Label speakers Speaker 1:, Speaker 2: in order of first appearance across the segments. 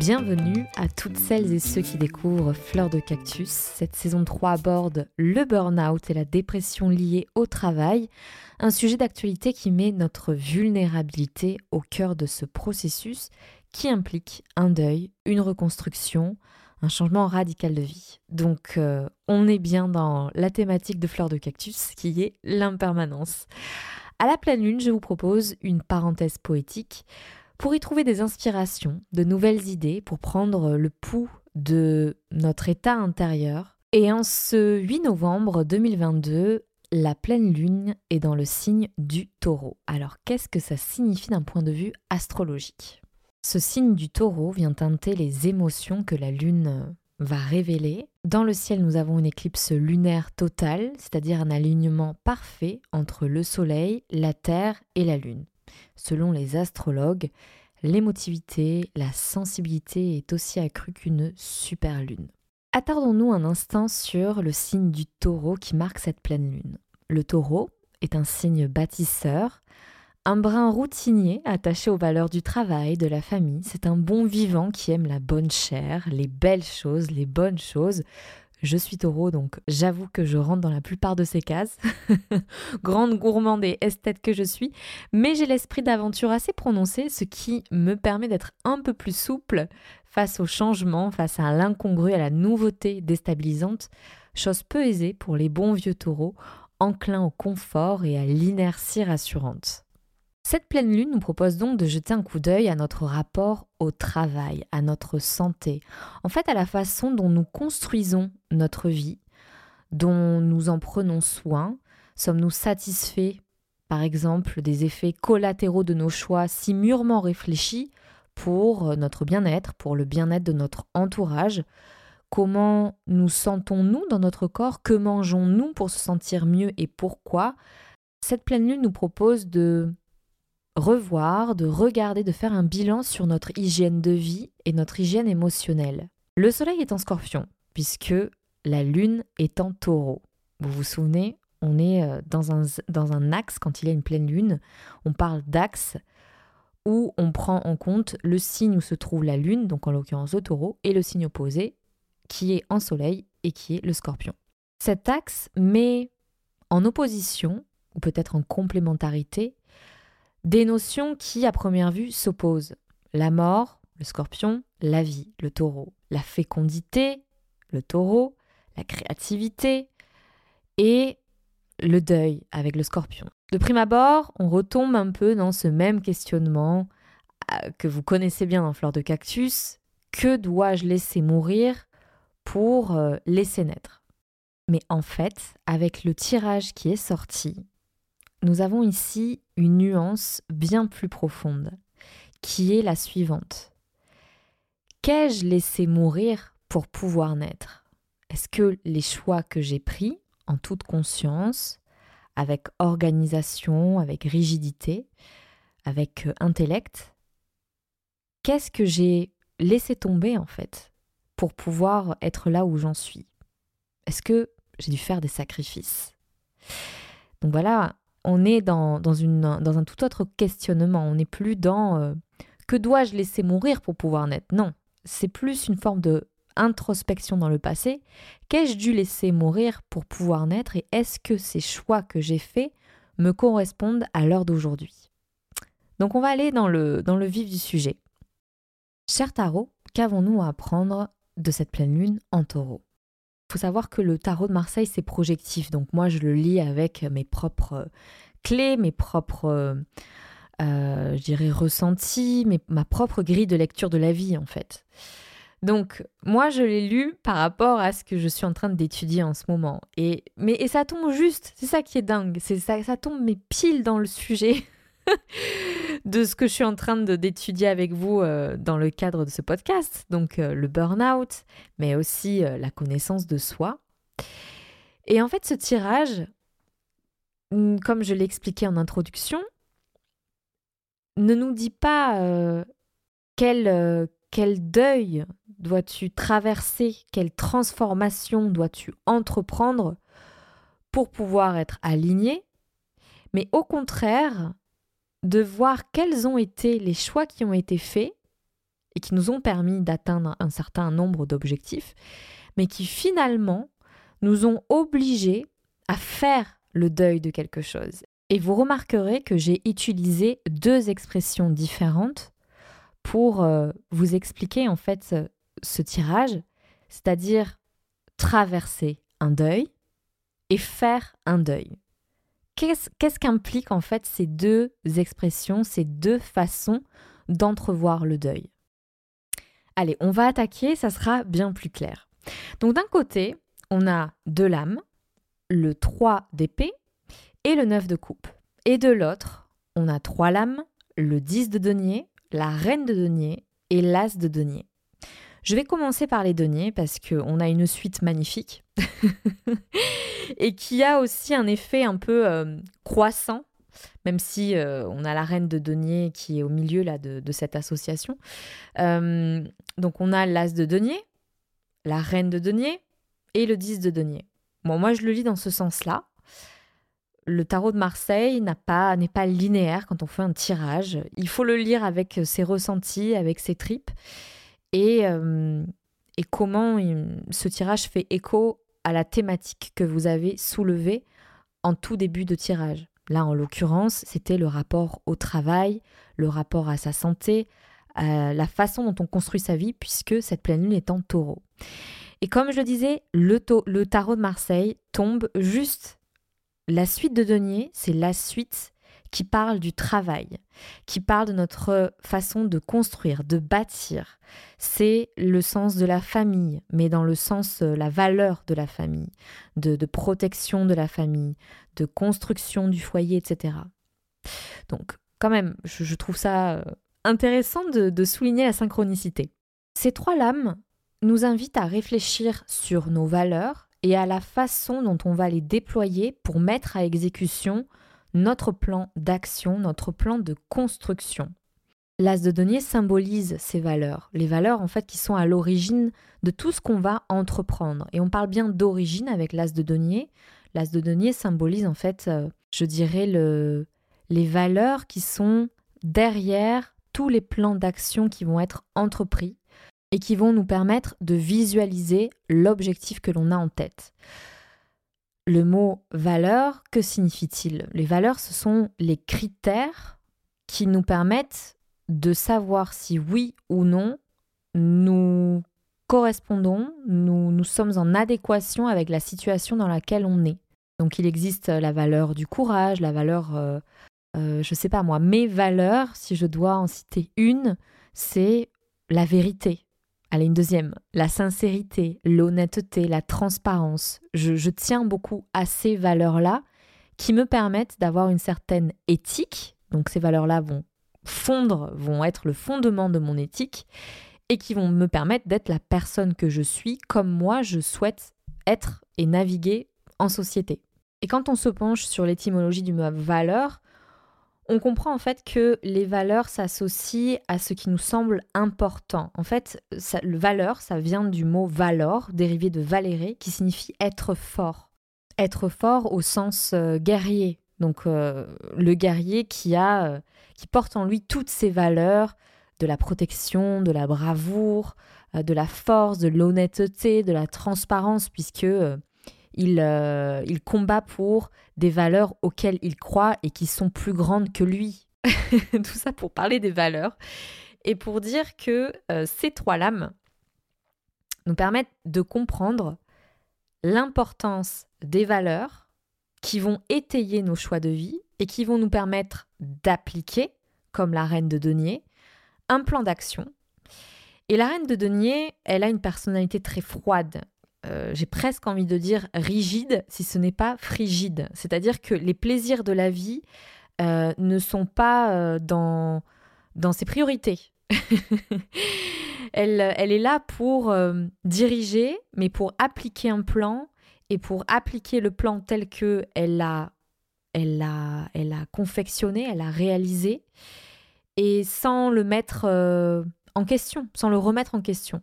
Speaker 1: Bienvenue à toutes celles et ceux qui découvrent Fleur de Cactus. Cette saison 3 aborde le burn-out et la dépression liée au travail, un sujet d'actualité qui met notre vulnérabilité au cœur de ce processus qui implique un deuil, une reconstruction, un changement radical de vie. Donc euh, on est bien dans la thématique de Fleur de Cactus qui est l'impermanence. À la pleine lune, je vous propose une parenthèse poétique pour y trouver des inspirations, de nouvelles idées, pour prendre le pouls de notre état intérieur. Et en ce 8 novembre 2022, la pleine lune est dans le signe du taureau. Alors qu'est-ce que ça signifie d'un point de vue astrologique? Ce signe du taureau vient teinter les émotions que la lune va révéler. Dans le ciel, nous avons une éclipse lunaire totale, c'est-à-dire un alignement parfait entre le Soleil, la Terre et la Lune. Selon les astrologues, l'émotivité, la sensibilité est aussi accrue qu'une super lune. Attardons-nous un instant sur le signe du taureau qui marque cette pleine lune. Le taureau est un signe bâtisseur, un brin routinier attaché aux valeurs du travail, de la famille. C'est un bon vivant qui aime la bonne chair, les belles choses, les bonnes choses, je suis taureau, donc j'avoue que je rentre dans la plupart de ces cases. Grande gourmande et esthète que je suis, mais j'ai l'esprit d'aventure assez prononcé, ce qui me permet d'être un peu plus souple face au changement, face à l'incongru, à la nouveauté déstabilisante, chose peu aisée pour les bons vieux taureaux, enclins au confort et à l'inertie rassurante. Cette pleine lune nous propose donc de jeter un coup d'œil à notre rapport au travail, à notre santé, en fait à la façon dont nous construisons notre vie, dont nous en prenons soin. Sommes-nous satisfaits, par exemple, des effets collatéraux de nos choix si mûrement réfléchis pour notre bien-être, pour le bien-être de notre entourage? Comment nous sentons-nous dans notre corps? Que mangeons-nous pour se sentir mieux et pourquoi? Cette pleine lune nous propose de revoir, de regarder, de faire un bilan sur notre hygiène de vie et notre hygiène émotionnelle. Le soleil est en scorpion, puisque la lune est en taureau. Vous vous souvenez, on est euh, dans un, dans un axe quand il y a une pleine lune. On parle d'axe où on prend en compte le signe où se trouve la lune, donc en l'occurrence le taureau, et le signe opposé, qui est en soleil et qui est le scorpion. Cet axe met en opposition, ou peut-être en complémentarité, des notions qui, à première vue, s'opposent. La mort, le scorpion, la vie, le taureau, la fécondité, le taureau, la créativité et le deuil avec le scorpion. De prime abord, on retombe un peu dans ce même questionnement euh, que vous connaissez bien dans Fleur de Cactus. Que dois-je laisser mourir pour euh, laisser naître? Mais en fait, avec le tirage qui est sorti, nous avons ici une nuance bien plus profonde, qui est la suivante. Qu'ai-je laissé mourir pour pouvoir naître? Est-ce que les choix que j'ai pris, en toute conscience, avec organisation, avec rigidité, avec euh, intellect, qu'est-ce que j'ai laissé tomber en fait pour pouvoir être là où j'en suis? Est-ce que j'ai dû faire des sacrifices? Donc voilà, on est dans, un tout autre questionnement. On n'est plus dans euh, que dois-je laisser mourir pour pouvoir naître? Non, c'est plus une forme de introspection dans le passé. Qu'ai-je dû laisser mourir pour pouvoir naître? Et est-ce que ces choix que j'ai faits me correspondent à l'heure d'aujourd'hui? Donc on va aller dans le, dans le vif du sujet. Cher tarot, qu'avons-nous à apprendre de cette pleine lune en taureau? Faut savoir que le tarot de Marseille, c'est projectif. Donc moi, je le lis avec mes propres clés, mes propres, euh, euh, je dirais, ressentis, ma propre grille de lecture de la vie, en fait. Donc moi, je l'ai lu par rapport à ce que je suis en train d'étudier en ce moment. Et, mais, et ça tombe juste, c'est ça qui est dingue. C'est ça, ça tombe mais pile dans le sujet. de ce que je suis en train d'étudier avec vous euh, dans le cadre de ce podcast, donc euh, le burn-out, mais aussi euh, la connaissance de soi. Et en fait, ce tirage, comme je l'ai expliqué en introduction, ne nous dit pas quel, quel deuil dois-tu traverser, quelle transformation dois-tu entreprendre pour pouvoir être aligné, mais au contraire, de voir quels ont été les choix qui ont été faits et qui nous ont permis d'atteindre un certain nombre d'objectifs, mais qui finalement nous ont obligés à faire le deuil de quelque chose. Et vous remarquerez que j'ai utilisé deux expressions différentes pour euh, vous expliquer en fait ce, tirage, c'est-à-dire traverser un deuil et faire un deuil. Qu'est-ce qu'impliquent en fait ces deux expressions, ces deux façons d'entrevoir le deuil? Allez, on va attaquer, ça sera bien plus clair. Donc d'un côté, on a deux lames, le 3 d'épée et le 9 de coupe. Et de l'autre, on a trois lames, le 10 de denier, la reine de denier et l'as de denier. Je vais commencer par les deniers parce qu'on a une suite magnifique et qui a aussi un effet un peu euh, croissant, même si euh, on a la reine de denier qui est au milieu là, de, cette association. Euh, donc on a l'as de denier, la reine de denier et le 10 de denier. Bon, moi je le lis dans ce sens-là le tarot de Marseille n'est pas linéaire quand on fait un tirage. Il faut le lire avec ses ressentis, avec ses tripes. Et, euh, et comment ce tirage fait écho à la thématique que vous avez soulevée en tout début de tirage. Là, en l'occurrence, c'était le rapport au travail, le rapport à sa santé, la façon dont on construit sa vie, puisque cette pleine lune est en taureau. Et comme je le disais, le, le tarot de Marseille tombe juste la suite de Denier, c'est la suite qui parle du travail, qui parle de notre façon de construire, de bâtir. C'est le sens de la famille, mais dans le sens, euh, la valeur de la famille, de, protection de la famille, de construction du foyer, etc. Donc, quand même, je, trouve ça euh, intéressant de souligner la synchronicité. Ces trois lames nous invitent à réfléchir sur nos valeurs et à la façon dont on va les déployer pour mettre à exécution notre plan d'action, notre plan de construction. L'as de denier symbolise ces valeurs, les valeurs en fait qui sont à l'origine de tout ce qu'on va entreprendre. Et on parle bien d'origine avec l'as de denier. L'as de denier symbolise en fait, euh, je dirais, le, les valeurs qui sont derrière tous les plans d'action qui vont être entrepris et qui vont nous permettre de visualiser l'objectif que l'on a en tête. Le mot valeur, que signifie-t-il? Les valeurs, ce sont les critères qui nous permettent de savoir si oui ou non nous correspondons, nous, nous sommes en adéquation avec la situation dans laquelle on est. Donc il existe la valeur du courage, la valeur, euh, euh, je ne sais pas moi, mes valeurs, si je dois en citer une, c'est la vérité, Allez, une deuxième, la sincérité, l'honnêteté, la transparence. Je, tiens beaucoup à ces valeurs-là qui me permettent d'avoir une certaine éthique. Donc ces valeurs-là vont fondre, vont être le fondement de mon éthique et qui vont me permettre d'être la personne que je suis comme moi je souhaite être et naviguer en société. Et quand on se penche sur l'étymologie du mot valeur, on comprend en fait que les valeurs s'associent à ce qui nous semble important. En fait, le valeur, ça vient du mot valor, dérivé de valérer, qui signifie être fort. Être fort au sens euh, guerrier. Donc euh, le guerrier qui a, euh, qui porte en lui toutes ces valeurs de la protection, de la bravoure, de la force, de l'honnêteté, de la transparence, puisque euh, il, combat pour des valeurs auxquelles il croit et qui sont plus grandes que lui. Tout ça pour parler des valeurs et pour dire que euh, ces trois lames nous permettent de comprendre l'importance des valeurs qui vont étayer nos choix de vie et qui vont nous permettre d'appliquer, comme la reine de denier, un plan d'action. Et la reine de denier, elle a une personnalité très froide. Euh, j'ai presque envie de dire rigide, si ce n'est pas frigide. C'est-à-dire que les plaisirs de la vie euh, ne sont pas euh, dans, dans ses priorités. elle, elle, est là pour diriger, mais pour appliquer un plan et pour appliquer le plan tel que elle l'a elle l'a, elle a confectionné, elle a réalisé, et sans le mettre en question, sans le remettre en question.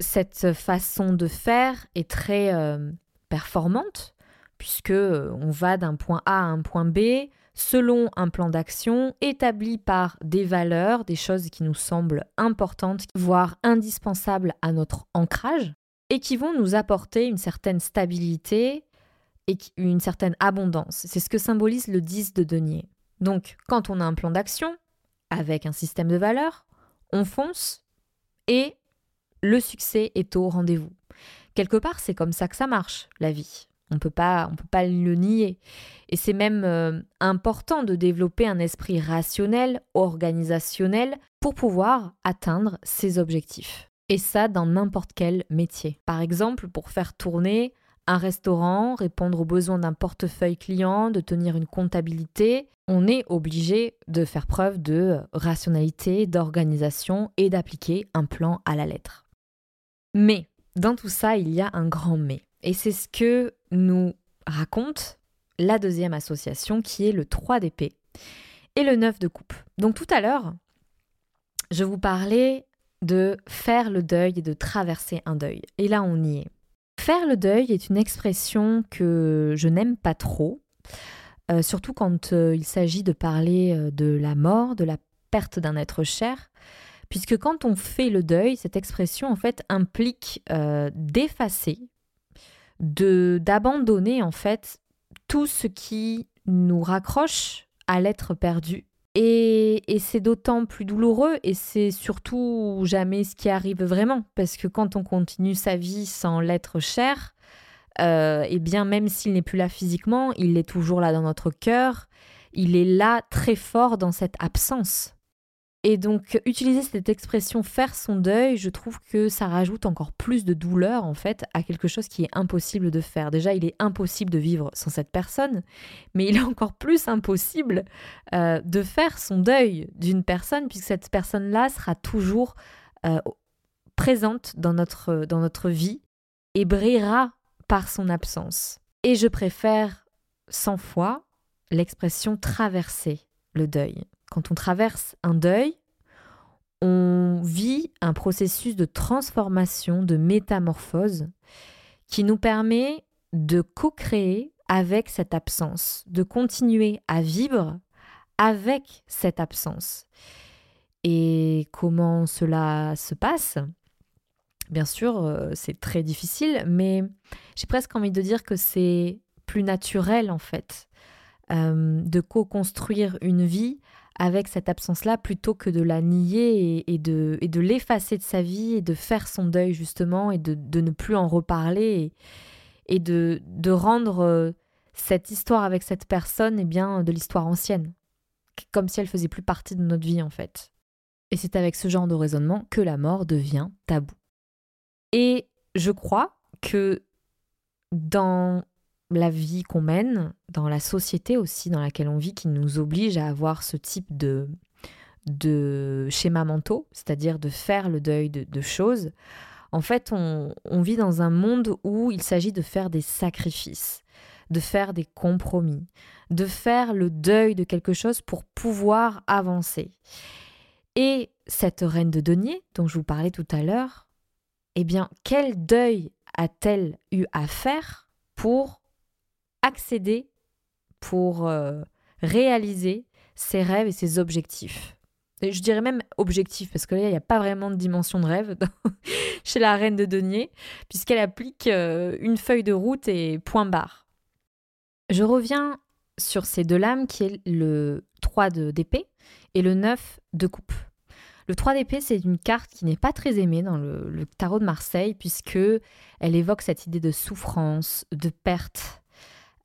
Speaker 1: Cette façon de faire est très euh, performante, puisque euh, on va d'un point A à un point B selon un plan d'action établi par des valeurs, des choses qui nous semblent importantes, voire indispensables à notre ancrage, et qui vont nous apporter une certaine stabilité et une certaine abondance. C'est ce que symbolise le 10 de denier. Donc, quand on a un plan d'action, avec un système de valeurs, on fonce et le succès est au rendez-vous. Quelque part, c'est comme ça que ça marche, la vie. On peut pas, on peut pas le nier. Et c'est même euh, important de développer un esprit rationnel, organisationnel, pour pouvoir atteindre ses objectifs. Et ça dans n'importe quel métier. Par exemple, pour faire tourner un restaurant, répondre aux besoins d'un portefeuille client, de tenir une comptabilité, on est obligé de faire preuve de rationalité, d'organisation et d'appliquer un plan à la lettre. Mais dans tout ça, il y a un grand mais. Et c'est ce que nous raconte la deuxième association qui est le 3 d'épée et le 9 de coupe. Donc tout à l'heure, je vous parlais de faire le deuil et de traverser un deuil. Et là, on y est. Faire le deuil est une expression que je n'aime pas trop, euh, surtout quand euh, il s'agit de parler euh, de la mort, de la perte d'un être cher, puisque quand on fait le deuil, cette expression en fait implique d'effacer, de d'abandonner en fait tout ce qui nous raccroche à l'être perdu. Et, c'est d'autant plus douloureux et c'est surtout jamais ce qui arrive vraiment. Parce que quand on continue sa vie sans l'être cher, euh, et bien même s'il n'est plus là physiquement, il est toujours là dans notre cœur, il est là très fort dans cette absence. Et donc, utiliser cette expression faire son deuil, je trouve que ça rajoute encore plus de douleur, en fait, à quelque chose qui est impossible de faire. Déjà, il est impossible de vivre sans cette personne, mais il est encore plus impossible euh, de faire son deuil d'une personne, puisque cette personne-là sera toujours euh, présente dans notre, dans notre vie et brillera par son absence. Et je préfère 100 fois l'expression traverser le deuil. Quand on traverse un deuil, on vit un processus de transformation, de métamorphose qui nous permet de co-créer avec cette absence, de continuer à vivre avec cette absence. Et comment cela se passe? Bien sûr, euh, c'est très difficile, mais j'ai presque envie de dire que c'est plus naturel en fait euh, de co-construire une vie avec cette absence-là plutôt que de la nier et, de, l'effacer de sa vie et de faire son deuil justement et de, ne plus en reparler et, de, de, rendre euh, cette histoire avec cette personne eh bien, de l'histoire ancienne, comme si elle faisait plus partie de notre vie en fait. Et c'est avec ce genre de raisonnement que la mort devient tabou. Et je crois que dans la vie qu'on mène, dans la société aussi dans laquelle on vit, qui nous oblige à avoir ce type de, de schémas mentaux, c'est-à-dire de faire le deuil de, choses, en fait, on, vit dans un monde où il s'agit de faire des sacrifices, de faire des compromis, de faire le deuil de quelque chose pour pouvoir avancer. Et cette reine de denier, dont je vous parlais tout à l'heure, eh bien, quel deuil a-t-elle eu à faire pour accéder pour euh, réaliser ses rêves et ses objectifs. je dirais même objectifs, parce que là, il n'y a pas vraiment de dimension de rêve chez la reine de denier, puisqu'elle applique euh, une feuille de route et point barre. Je reviens sur ces deux lames, qui est le 3 d'épée et le 9 de coupe. Le 3 d'épée, c'est une carte qui n'est pas très aimée dans le, le tarot de Marseille, puisque elle évoque cette idée de souffrance, de perte,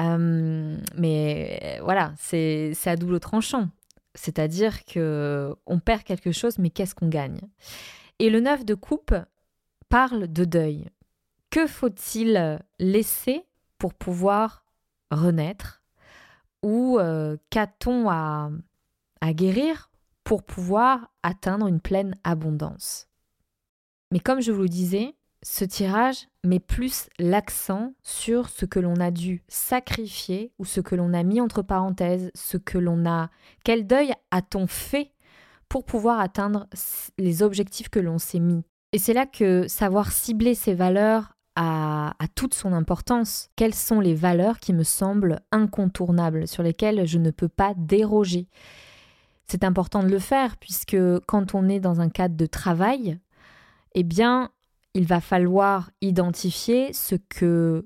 Speaker 1: euh, mais voilà, c'est à double tranchant. C'est-à-dire que on perd quelque chose, mais qu'est-ce qu'on gagne? Et le 9 de coupe parle de deuil. Que faut-il laisser pour pouvoir renaître? Ou euh, qu'a-t-on à guérir pour pouvoir atteindre une pleine abondance? Mais comme je vous le disais, ce tirage met plus l'accent sur ce que l'on a dû sacrifier ou ce que l'on a mis entre parenthèses, ce que l'on a... Quel deuil a-t-on fait pour pouvoir atteindre les objectifs que l'on s'est mis? Et c'est là que savoir cibler ses valeurs a, a, toute son importance. Quelles sont les valeurs qui me semblent incontournables, sur lesquelles je ne peux pas déroger? C'est important de le faire puisque quand on est dans un cadre de travail, eh bien, il va falloir identifier ce que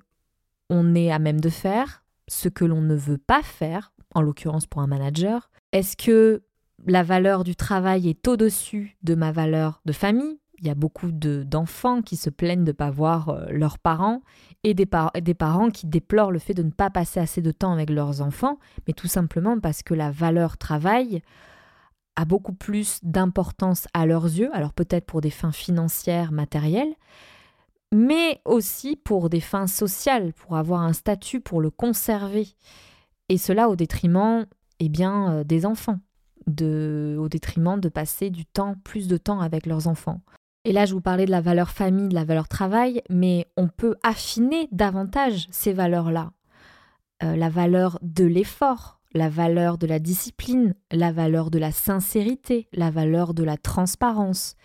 Speaker 1: on est à même de faire, ce que l'on ne veut pas faire, en l'occurrence pour un manager. Est-ce que la valeur du travail est au-dessus de ma valeur de famille? Il y a beaucoup d'enfants qui se plaignent de ne pas voir euh, leurs parents et des, des parents qui déplorent le fait de ne pas passer assez de temps avec leurs enfants, mais tout simplement parce que la valeur travail a beaucoup plus d'importance à leurs yeux, alors peut-être pour des fins financières, matérielles, mais aussi pour des fins sociales, pour avoir un statut, pour le conserver. Et cela au détriment eh bien, euh, des enfants, de, au détriment de passer du temps, plus de temps avec leurs enfants. Et là, je vous parlais de la valeur famille, de la valeur travail, mais on peut affiner davantage ces valeurs-là. Euh, la valeur de l'effort, la valeur de la discipline, la valeur de la sincérité, la valeur de la transparence.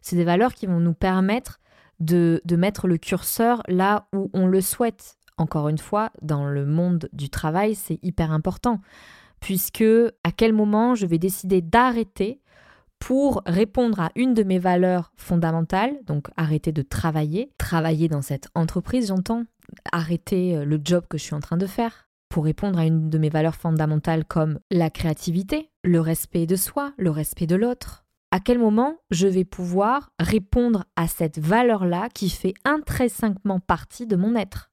Speaker 1: C'est des valeurs qui vont nous permettre de, mettre le curseur là où on le souhaite. Encore une fois, dans le monde du travail, c'est hyper important, puisque à quel moment je vais décider d'arrêter pour répondre à une de mes valeurs fondamentales, donc arrêter de travailler, travailler dans cette entreprise, j'entends, arrêter le job que je suis en train de faire, pour répondre à une de mes valeurs fondamentales comme la créativité, le respect de soi, le respect de l'autre. À quel moment je vais pouvoir répondre à cette valeur-là qui fait intrinsèquement partie de mon être?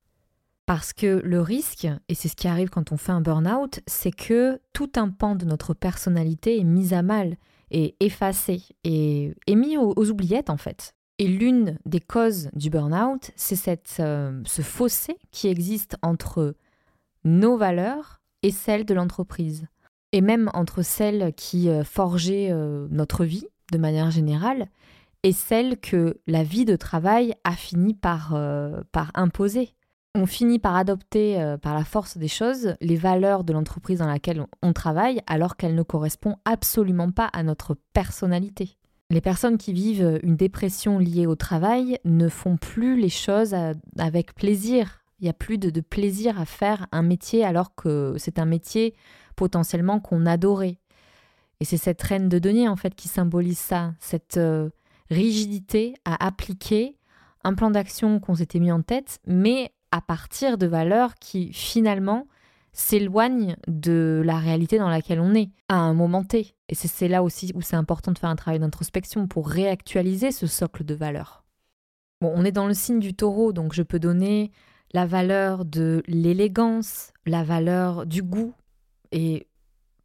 Speaker 1: Parce que le risque, et c'est ce qui arrive quand on fait un burn-out, c'est que tout un pan de notre personnalité est mis à mal, et effacé, et, est mis aux, oubliettes en fait. Et l'une des causes du burn-out, c'est euh, ce fossé qui existe entre nos valeurs et celles de l'entreprise. Et même entre celles qui euh, forgeaient euh, notre vie de manière générale et celles que la vie de travail a fini par, euh, par imposer. On finit par adopter par la force des choses les valeurs de l'entreprise dans laquelle on travaille alors qu'elles ne correspondent absolument pas à notre personnalité. Les personnes qui vivent une dépression liée au travail ne font plus les choses avec plaisir il n'y a plus de, plaisir à faire un métier alors que c'est un métier potentiellement qu'on adorait. Et c'est cette reine de denier en fait qui symbolise ça, cette euh, rigidité à appliquer un plan d'action qu'on s'était mis en tête, mais à partir de valeurs qui finalement s'éloignent de la réalité dans laquelle on est à un moment T. Et c'est là aussi où c'est important de faire un travail d'introspection pour réactualiser ce socle de valeurs. Bon, on est dans le signe du taureau, donc je peux donner la valeur de l'élégance, la valeur du goût. Et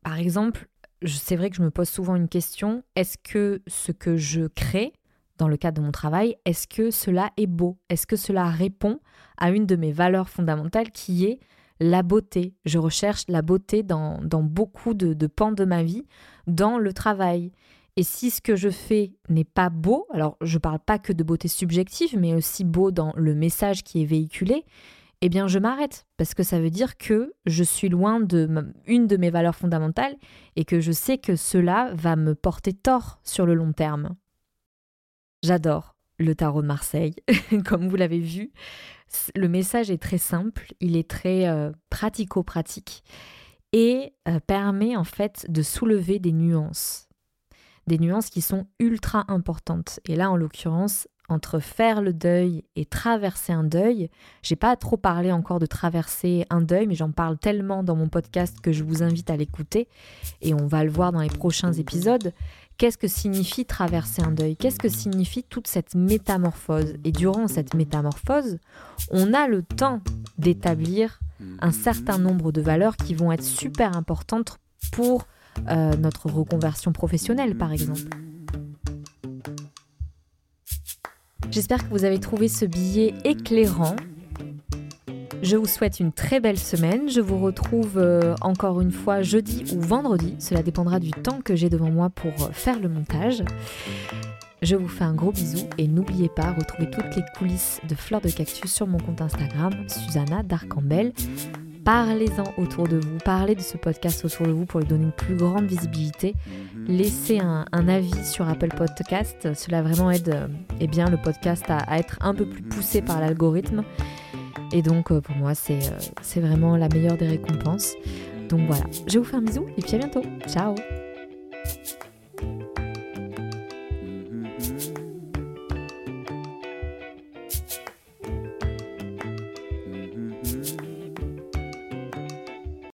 Speaker 1: par exemple, c'est vrai que je me pose souvent une question, est-ce que ce que je crée dans le cadre de mon travail, est-ce que cela est beau? Est-ce que cela répond à une de mes valeurs fondamentales qui est la beauté? Je recherche la beauté dans, beaucoup de, de pans de ma vie, dans le travail. Et si ce que je fais n'est pas beau, alors je ne parle pas que de beauté subjective, mais aussi beau dans le message qui est véhiculé, eh bien je m'arrête parce que ça veut dire que je suis loin de une de mes valeurs fondamentales et que je sais que cela va me porter tort sur le long terme. J'adore le tarot de Marseille, comme vous l'avez vu. Le message est très simple, il est très euh, pratico-pratique et euh, permet en fait de soulever des nuances des nuances qui sont ultra importantes. Et là, en l'occurrence, entre faire le deuil et traverser un deuil, j'ai pas trop parlé encore de traverser un deuil, mais j'en parle tellement dans mon podcast que je vous invite à l'écouter et on va le voir dans les prochains épisodes. Qu'est-ce que signifie traverser un deuil? Qu'est-ce que signifie toute cette métamorphose? Et durant cette métamorphose, on a le temps d'établir un certain nombre de valeurs qui vont être super importantes pour euh, notre reconversion professionnelle par exemple. J'espère que vous avez trouvé ce billet éclairant. Je vous souhaite une très belle semaine. Je vous retrouve euh, encore une fois jeudi ou vendredi. Cela dépendra du temps que j'ai devant moi pour euh, faire le montage. Je vous fais un gros bisou et n'oubliez pas, retrouvez toutes les coulisses de Fleurs de Cactus sur mon compte Instagram, Susanna Darcambel. Parlez-en autour de vous, parlez de ce podcast autour de vous pour lui donner une plus grande visibilité. Laissez un, avis sur Apple Podcast, cela vraiment aide euh, eh bien, le podcast à, être un peu plus poussé par l'algorithme. Et donc euh, pour moi, c'est euh, c'est vraiment la meilleure des récompenses. Donc voilà, je vous fais un bisou et puis à bientôt. Ciao